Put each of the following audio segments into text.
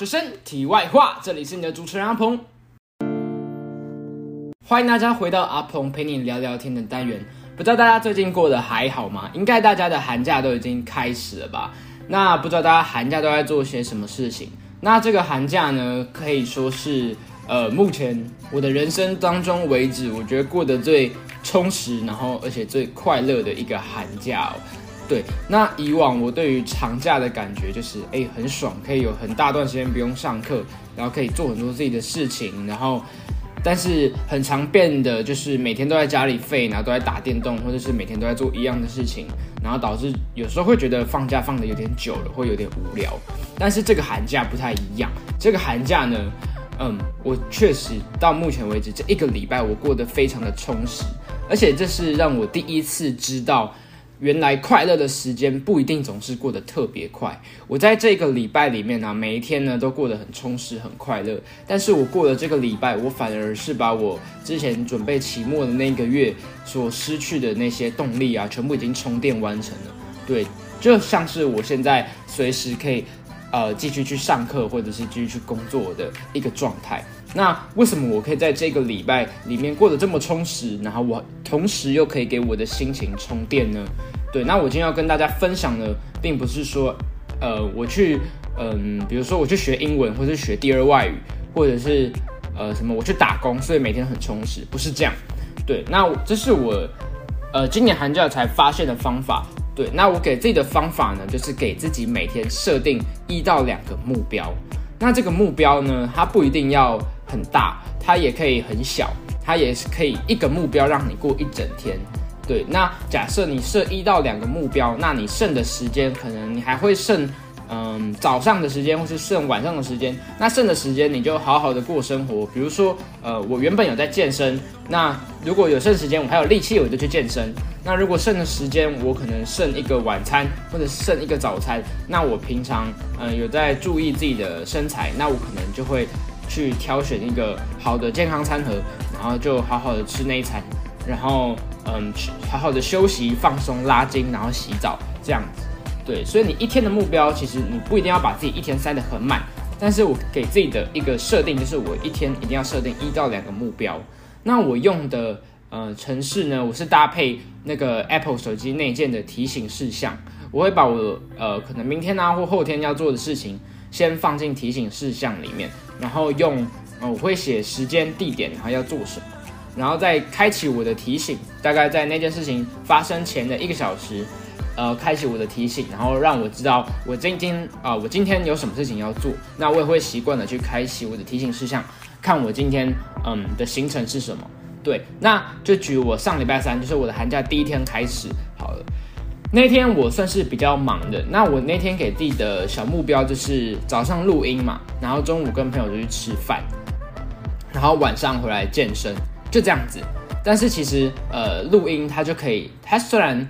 学生题外话，这里是你的主持人阿鹏，欢迎大家回到阿鹏陪你聊聊天的单元。不知道大家最近过得还好吗？应该大家的寒假都已经开始了吧？那不知道大家寒假都在做些什么事情？那这个寒假呢，可以说是呃，目前我的人生当中为止，我觉得过得最充实，然后而且最快乐的一个寒假。对，那以往我对于长假的感觉就是，哎，很爽，可以有很大段时间不用上课，然后可以做很多自己的事情，然后，但是很常变的就是每天都在家里废，然后都在打电动，或者是每天都在做一样的事情，然后导致有时候会觉得放假放的有点久了，会有点无聊。但是这个寒假不太一样，这个寒假呢，嗯，我确实到目前为止这一个礼拜我过得非常的充实，而且这是让我第一次知道。原来快乐的时间不一定总是过得特别快。我在这个礼拜里面呢，每一天呢都过得很充实、很快乐。但是我过了这个礼拜，我反而是把我之前准备期末的那个月所失去的那些动力啊，全部已经充电完成了。对，就像是我现在随时可以呃继续去上课，或者是继续去工作的一个状态。那为什么我可以在这个礼拜里面过得这么充实，然后我同时又可以给我的心情充电呢？对，那我今天要跟大家分享的，并不是说，呃，我去，嗯，比如说我去学英文，或者是学第二外语，或者是呃什么，我去打工，所以每天很充实，不是这样。对，那这是我，呃，今年寒假才发现的方法。对，那我给自己的方法呢，就是给自己每天设定一到两个目标。那这个目标呢，它不一定要很大，它也可以很小，它也是可以一个目标让你过一整天。对，那假设你设一到两个目标，那你剩的时间可能你还会剩，嗯，早上的时间或是剩晚上的时间。那剩的时间你就好好的过生活。比如说，呃，我原本有在健身，那如果有剩时间，我还有力气，我就去健身。那如果剩的时间，我可能剩一个晚餐或者剩一个早餐，那我平常嗯有在注意自己的身材，那我可能就会去挑选一个好的健康餐盒，然后就好好的吃那一餐，然后。嗯，好好的休息、放松、拉筋，然后洗澡，这样子。对，所以你一天的目标，其实你不一定要把自己一天塞得很满。但是我给自己的一个设定，就是我一天一定要设定一到两个目标。那我用的呃城市呢，我是搭配那个 Apple 手机内建的提醒事项。我会把我呃可能明天啊或后天要做的事情，先放进提醒事项里面，然后用呃我会写时间、地点，然后要做什么。然后再开启我的提醒，大概在那件事情发生前的一个小时，呃，开启我的提醒，然后让我知道我今天啊，我今天有什么事情要做。那我也会习惯的去开启我的提醒事项，看我今天嗯的行程是什么。对，那就举我上礼拜三，就是我的寒假第一天开始。那天我算是比较忙的，那我那天给自己的小目标就是早上录音嘛，然后中午跟朋友就去吃饭，然后晚上回来健身。就这样子，但是其实呃，录音它就可以，它虽然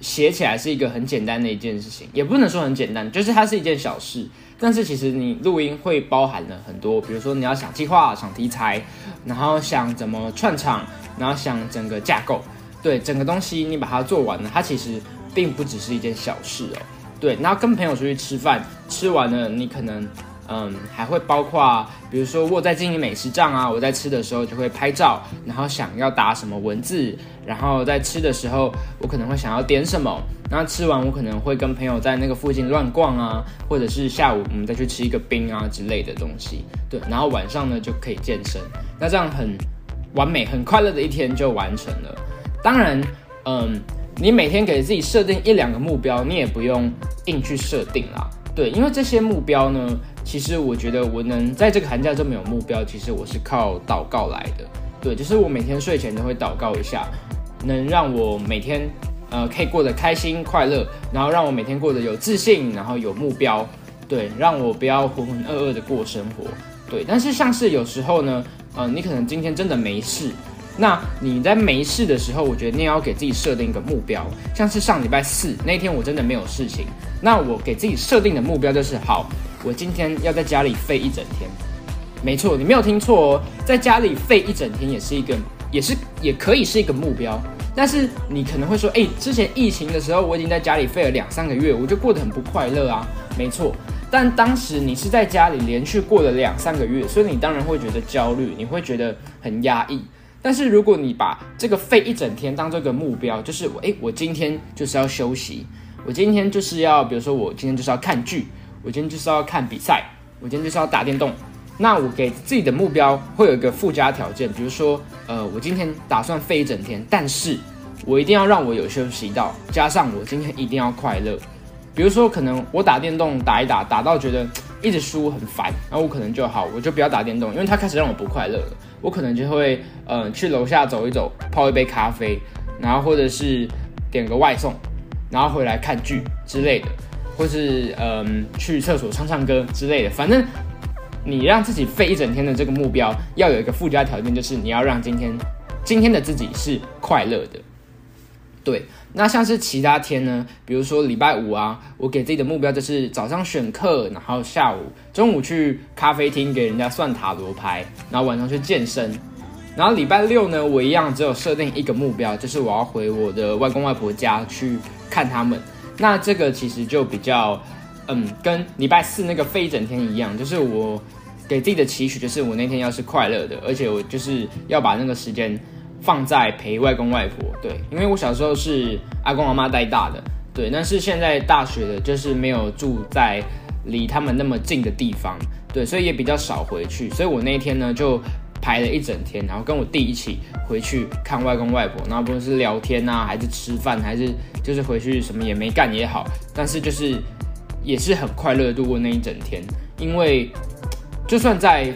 写起来是一个很简单的一件事情，也不能说很简单，就是它是一件小事。但是其实你录音会包含了很多，比如说你要想计划、想题材，然后想怎么串场，然后想整个架构，对整个东西你把它做完了，它其实并不只是一件小事哦。对，然后跟朋友出去吃饭，吃完了你可能。嗯，还会包括，比如说我在经营美食账啊，我在吃的时候就会拍照，然后想要打什么文字，然后在吃的时候我可能会想要点什么，然后吃完我可能会跟朋友在那个附近乱逛啊，或者是下午我们再去吃一个冰啊之类的东西，对，然后晚上呢就可以健身，那这样很完美、很快乐的一天就完成了。当然，嗯，你每天给自己设定一两个目标，你也不用硬去设定啦，对，因为这些目标呢。其实我觉得我能在这个寒假这么有目标，其实我是靠祷告来的。对，就是我每天睡前都会祷告一下，能让我每天呃可以过得开心快乐，然后让我每天过得有自信，然后有目标。对，让我不要浑浑噩噩的过生活。对，但是像是有时候呢，呃，你可能今天真的没事，那你在没事的时候，我觉得你也要给自己设定一个目标。像是上礼拜四那天，我真的没有事情，那我给自己设定的目标就是好。我今天要在家里废一整天，没错，你没有听错哦，在家里废一整天也是一个，也是也可以是一个目标。但是你可能会说，哎，之前疫情的时候我已经在家里废了两三个月，我就过得很不快乐啊。没错，但当时你是在家里连续过了两三个月，所以你当然会觉得焦虑，你会觉得很压抑。但是如果你把这个废一整天当做一个目标，就是我诶，我今天就是要休息，我今天就是要，比如说我今天就是要看剧，我今天就是要看比赛，我今天就是要打电动。那我给自己的目标会有一个附加条件，比如说，呃，我今天打算废一整天，但是我一定要让我有休息到，加上我今天一定要快乐。比如说，可能我打电动打一打，打到觉得一直输很烦，然后我可能就好，我就不要打电动，因为它开始让我不快乐了。我可能就会，嗯，去楼下走一走，泡一杯咖啡，然后或者是点个外送，然后回来看剧之类的，或是嗯去厕所唱唱歌之类的。反正你让自己废一整天的这个目标，要有一个附加条件，就是你要让今天今天的自己是快乐的。对，那像是其他天呢？比如说礼拜五啊，我给自己的目标就是早上选课，然后下午、中午去咖啡厅给人家算塔罗牌，然后晚上去健身。然后礼拜六呢，我一样只有设定一个目标，就是我要回我的外公外婆家去看他们。那这个其实就比较，嗯，跟礼拜四那个飞一整天一样，就是我给自己的期许，就是我那天要是快乐的，而且我就是要把那个时间。放在陪外公外婆，对，因为我小时候是阿公阿妈带大的，对，但是现在大学的，就是没有住在离他们那么近的地方，对，所以也比较少回去，所以我那天呢就排了一整天，然后跟我弟一起回去看外公外婆，然后不论是聊天啊，还是吃饭，还是就是回去什么也没干也好，但是就是也是很快乐度过那一整天，因为 就算在。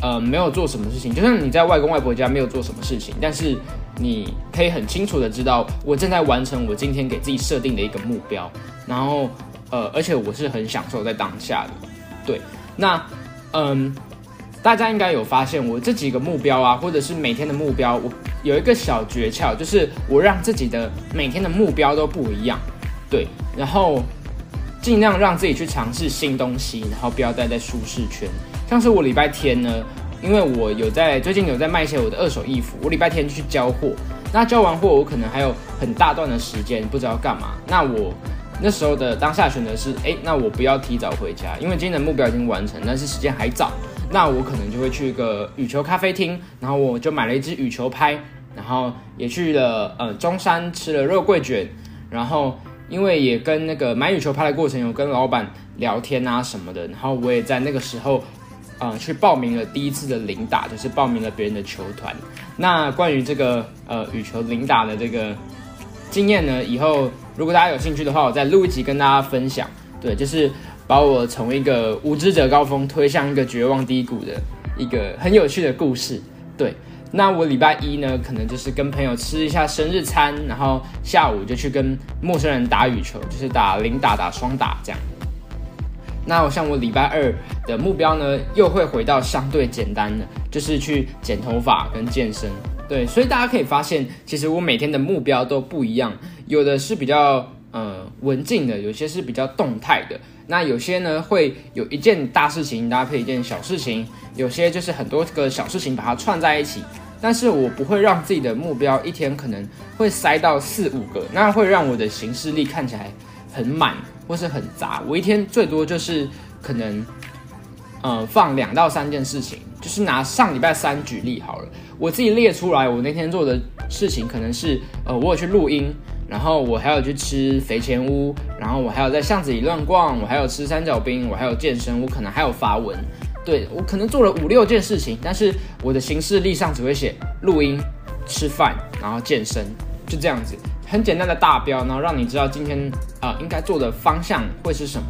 呃，没有做什么事情，就像你在外公外婆家没有做什么事情，但是你可以很清楚的知道，我正在完成我今天给自己设定的一个目标，然后呃，而且我是很享受在当下的。对，那嗯，大家应该有发现，我这几个目标啊，或者是每天的目标，我有一个小诀窍，就是我让自己的每天的目标都不一样，对，然后尽量让自己去尝试新东西，然后不要待在舒适圈。像是我礼拜天呢，因为我有在最近有在卖一些我的二手衣服，我礼拜天去交货。那交完货，我可能还有很大段的时间不知道干嘛。那我那时候的当下选择是，哎，那我不要提早回家，因为今天的目标已经完成，但是时间还早。那我可能就会去一个羽球咖啡厅，然后我就买了一支羽球拍，然后也去了呃中山吃了肉桂卷，然后因为也跟那个买羽球拍的过程有跟老板聊天啊什么的，然后我也在那个时候。呃，去报名了第一次的零打，就是报名了别人的球团。那关于这个呃羽球零打的这个经验呢，以后如果大家有兴趣的话，我再录一集跟大家分享。对，就是把我从一个无知者高峰推向一个绝望低谷的一个很有趣的故事。对，那我礼拜一呢，可能就是跟朋友吃一下生日餐，然后下午就去跟陌生人打羽球，就是打零打、打双打这样。那我像我礼拜二的目标呢，又会回到相对简单的，就是去剪头发跟健身。对，所以大家可以发现，其实我每天的目标都不一样，有的是比较呃文静的，有些是比较动态的。那有些呢会有一件大事情搭配一件小事情，有些就是很多个小事情把它串在一起。但是我不会让自己的目标一天可能会塞到四五个，那会让我的行事力看起来很满。或是很杂，我一天最多就是可能，呃，放两到三件事情。就是拿上礼拜三举例好了，我自己列出来，我那天做的事情可能是，呃，我有去录音，然后我还有去吃肥前屋，然后我还有在巷子里乱逛，我还有吃三角冰，我还有健身，我可能还有发文。对我可能做了五六件事情，但是我的行事历上只会写录音、吃饭，然后健身，就这样子。很简单的大标，然后让你知道今天啊应该做的方向会是什么。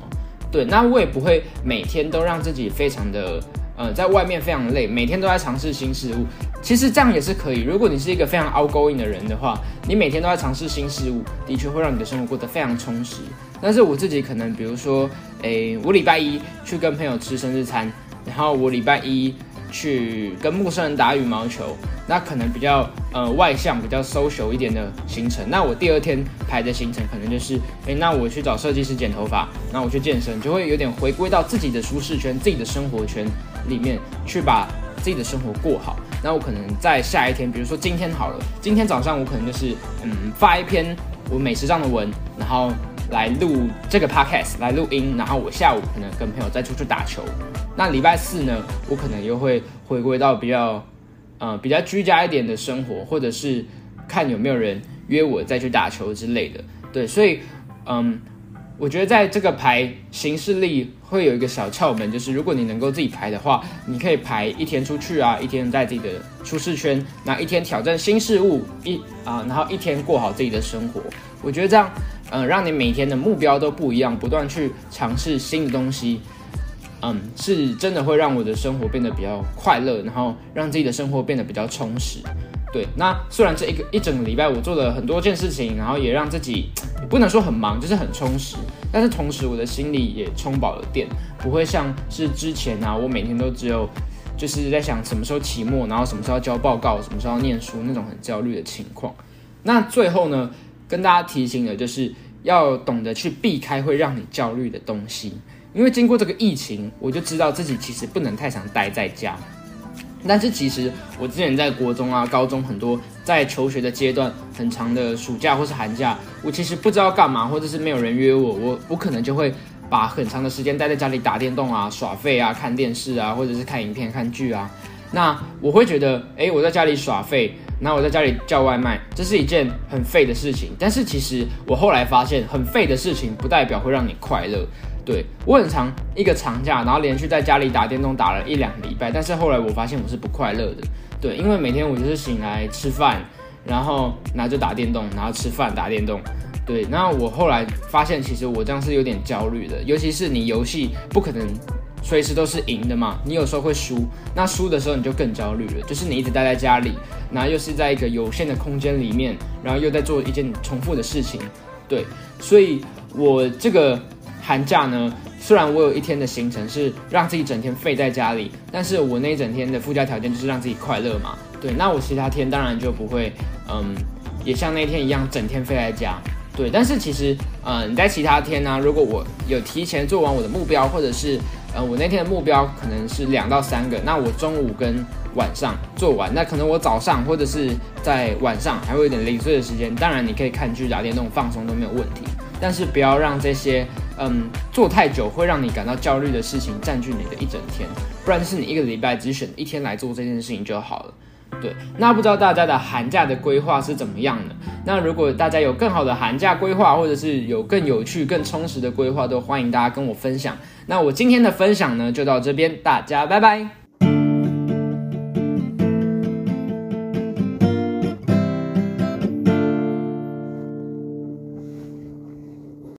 对，那我也不会每天都让自己非常的呃在外面非常累，每天都在尝试新事物。其实这样也是可以。如果你是一个非常 outgoing 的人的话，你每天都在尝试新事物，的确会让你的生活过得非常充实。但是我自己可能，比如说，诶，我礼拜一去跟朋友吃生日餐，然后我礼拜一。去跟陌生人打羽毛球，那可能比较呃外向、比较 social 一点的行程。那我第二天排的行程可能就是，哎，那我去找设计师剪头发，那我去健身，就会有点回归到自己的舒适圈、自己的生活圈里面去把自己的生活过好。那我可能在下一天，比如说今天好了，今天早上我可能就是嗯发一篇我美食上的文，然后来录这个 podcast 来录音，然后我下午可能跟朋友再出去打球。那礼拜四呢，我可能又会回归到比较呃比较居家一点的生活，或者是看有没有人约我再去打球之类的。对，所以嗯。我觉得在这个排行事历会有一个小窍门，就是如果你能够自己排的话，你可以排一天出去啊，一天在自己的舒适圈，那一天挑战新事物，一啊，然后一天过好自己的生活。我觉得这样，嗯，让你每天的目标都不一样，不断去尝试新的东西，嗯，是真的会让我的生活变得比较快乐，然后让自己的生活变得比较充实。对，那虽然这一个一整个礼拜我做了很多件事情，然后也让自己不能说很忙，就是很充实，但是同时我的心里也充饱了电，不会像是之前啊，我每天都只有就是在想什么时候期末，然后什么时候交报告，什么时候念书那种很焦虑的情况。那最后呢，跟大家提醒的就是要懂得去避开会让你焦虑的东西，因为经过这个疫情，我就知道自己其实不能太常待在家。但是其实我之前在国中啊、高中很多在求学的阶段，很长的暑假或是寒假，我其实不知道干嘛，或者是没有人约我，我我可能就会把很长的时间待在家里打电动啊、耍废啊、看电视啊，或者是看影片、看剧啊。那我会觉得，哎，我在家里耍废，那我在家里叫外卖，这是一件很废的事情。但是其实我后来发现，很废的事情不代表会让你快乐。对我很长一个长假，然后连续在家里打电动打了一两个礼拜，但是后来我发现我是不快乐的。对，因为每天我就是醒来吃饭，然后拿着打电动，然后吃饭打电动。对，那我后来发现其实我这样是有点焦虑的，尤其是你游戏不可能随时都是赢的嘛，你有时候会输，那输的时候你就更焦虑了，就是你一直待在家里，然后又是在一个有限的空间里面，然后又在做一件重复的事情。对，所以我这个。寒假呢，虽然我有一天的行程是让自己整天废在家里，但是我那一整天的附加条件就是让自己快乐嘛。对，那我其他天当然就不会，嗯，也像那天一样整天废在家。对，但是其实，嗯，你在其他天呢，如果我有提前做完我的目标，或者是，呃，我那天的目标可能是两到三个，那我中午跟晚上做完，那可能我早上或者是在晚上还会有点零碎的时间，当然你可以看剧、打电动、放松都没有问题，但是不要让这些。嗯，做太久会让你感到焦虑的事情占据你的一整天，不然是你一个礼拜只选一天来做这件事情就好了。对，那不知道大家的寒假的规划是怎么样的？那如果大家有更好的寒假规划，或者是有更有趣、更充实的规划，都欢迎大家跟我分享。那我今天的分享呢，就到这边，大家拜拜。